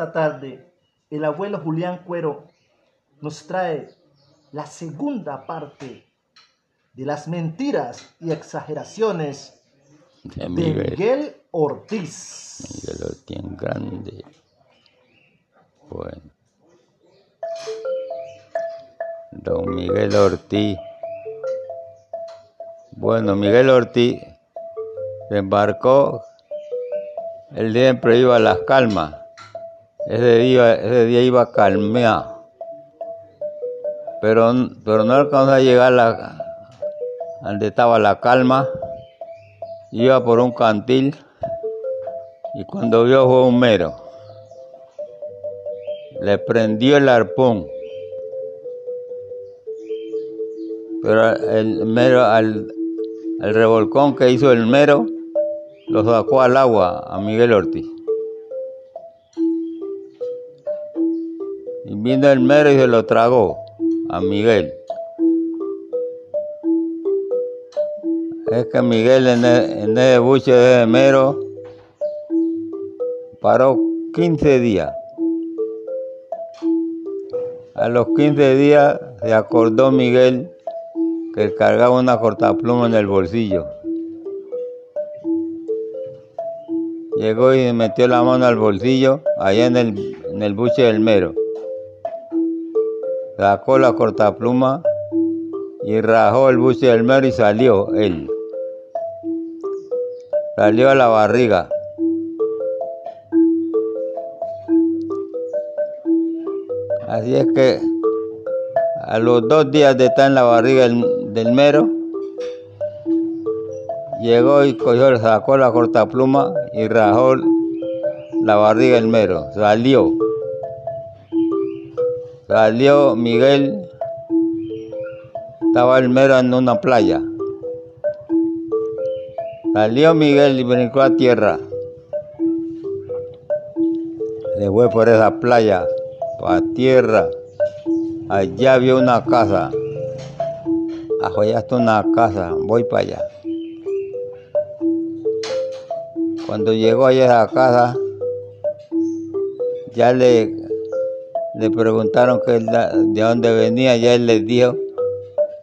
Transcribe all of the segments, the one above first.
esta tarde el abuelo Julián Cuero nos trae la segunda parte de las mentiras y exageraciones de de Miguel, Miguel Ortiz. Miguel Ortiz en grande. Bueno. Don Miguel Ortiz. Bueno, Miguel Ortiz se embarcó. Él siempre iba a las calmas. Ese día, ese día iba calmeado. Pero, pero no alcanzó a llegar a donde estaba la calma. Iba por un cantil y cuando vio fue un mero. Le prendió el arpón. Pero el mero, al, al revolcón que hizo el mero, lo sacó al agua a Miguel Ortiz. Y vino el mero y se lo tragó a Miguel. Es que Miguel en e- en ese buche de mero paró 15 días. A los 15 días se acordó Miguel que cargaba una cortapluma en el bolsillo. Llegó y metió la mano al bolsillo, allá el, en el buche del mero. Sacó la cortapluma y rajó el buche del mero y salió él. Salió a la barriga. Así es que a los dos días de estar en la barriga del, del mero, llegó y cogió, sacó la cortapluma y rajó la barriga del mero. Salió. Salió Miguel, estaba el mero en una playa. Salió Miguel y brincó a tierra. Se fue por esa playa, para tierra. Allá vio una casa. Allá está una casa, voy para allá. Cuando llegó allá a esa casa, ya le, le preguntaron que de dónde venía, ya él les dijo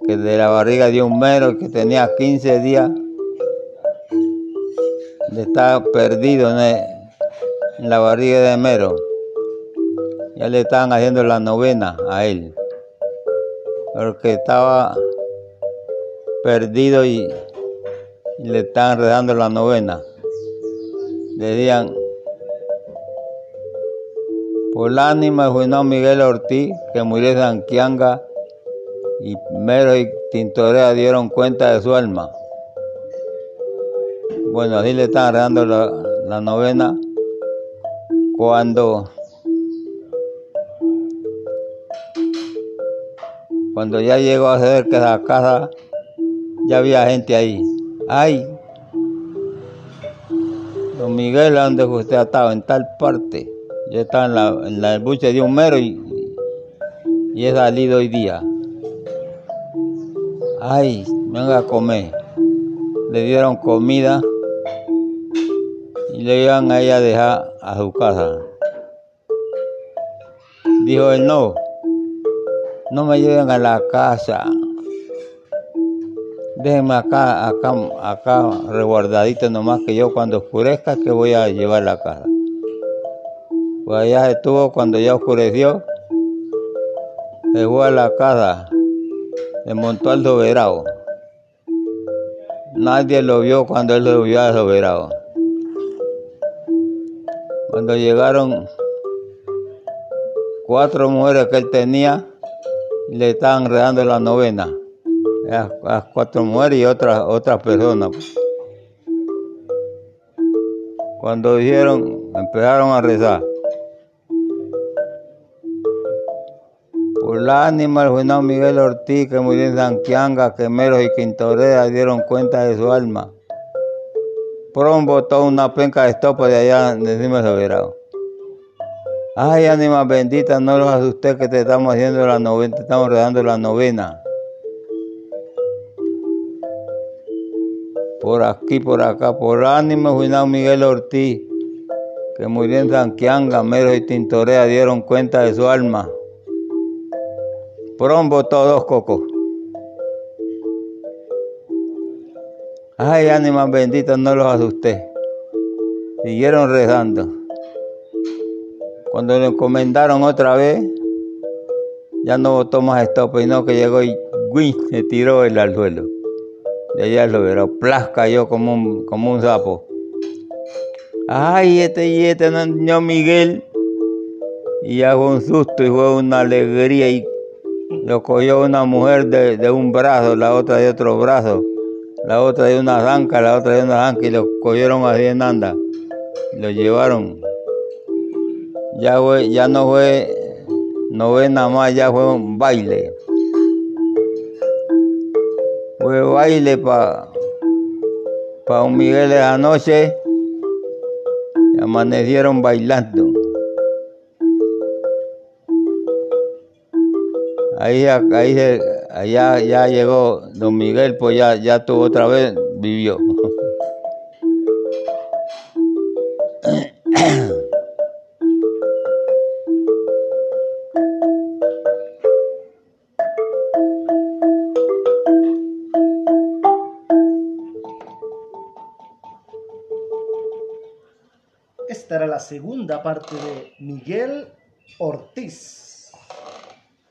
que de la barriga de un mero que tenía 15 días de estar perdido en la barriga de mero. Ya le estaban haciendo la novena a él. Porque estaba perdido y, y le estaban redando la novena. Le decían, por el ánima de Juan Miguel Ortiz, que murió en Sanquianga, y Mero y Tintorea dieron cuenta de su alma. Bueno, así le estaban redando la, novena cuando cuando ya llegó a cerca de la casa ya había gente ahí ay don Miguel ¿a dónde usted ha estado? en tal parte yo estaba en la, en la buche de un mero y, y he salido hoy día ay venga a comer le dieron comida y le iban a ella a dejar a su casa. Dijo él, no, no me lleven a la casa. Déjenme acá, acá, acá resguardadito nomás que yo cuando oscurezca que voy a llevar la casa. Pues allá estuvo cuando ya oscureció, se fue a la casa, se montó al soberano. Nadie lo vio cuando él vio al soberano. Cuando llegaron cuatro mujeres que él tenía, le estaban redando la novena. Las, cuatro mujeres y otras, otras personas. Cuando dijeron, empezaron a rezar. Por la ánima del Juan Miguel Ortiz, que murió en Sanquianga, que Meros y Quintorea dieron cuenta de su alma. Pron botó una penca de estopa de allá de encima soberano. Ay, ánima bendita, no los asusté que te estamos haciendo la novena, te estamos redando la novena. Por aquí, por acá, por ánimo, Juan Miguel Ortiz, que murió en Sanquianga, Mero y Tintorea dieron cuenta de su alma. Prombo todos cocos. Ay, ánimas benditas, no los asusté. Siguieron rezando. Cuando lo encomendaron otra vez, ya no botó más estopa, y no que llegó y se tiró el al suelo. De allá lo veró, plas cayó como un, como un sapo. Ay, este y este niño Miguel. Y hago un susto y fue una alegría y lo cogió una mujer de, de, un brazo, la otra de otro brazo, la otra de una zanca, la otra de una zanca y lo cogieron así en anda. Lo llevaron. Ya, fue, ya no fue novena más, ya fue un baile. Fue baile para pa un Miguel de la noche. Amanecieron bailando. Ahí, ahí allá ya llegó don Miguel, pues ya, ya tuvo otra vez, vivió. Esta era la segunda parte de Miguel Ortiz.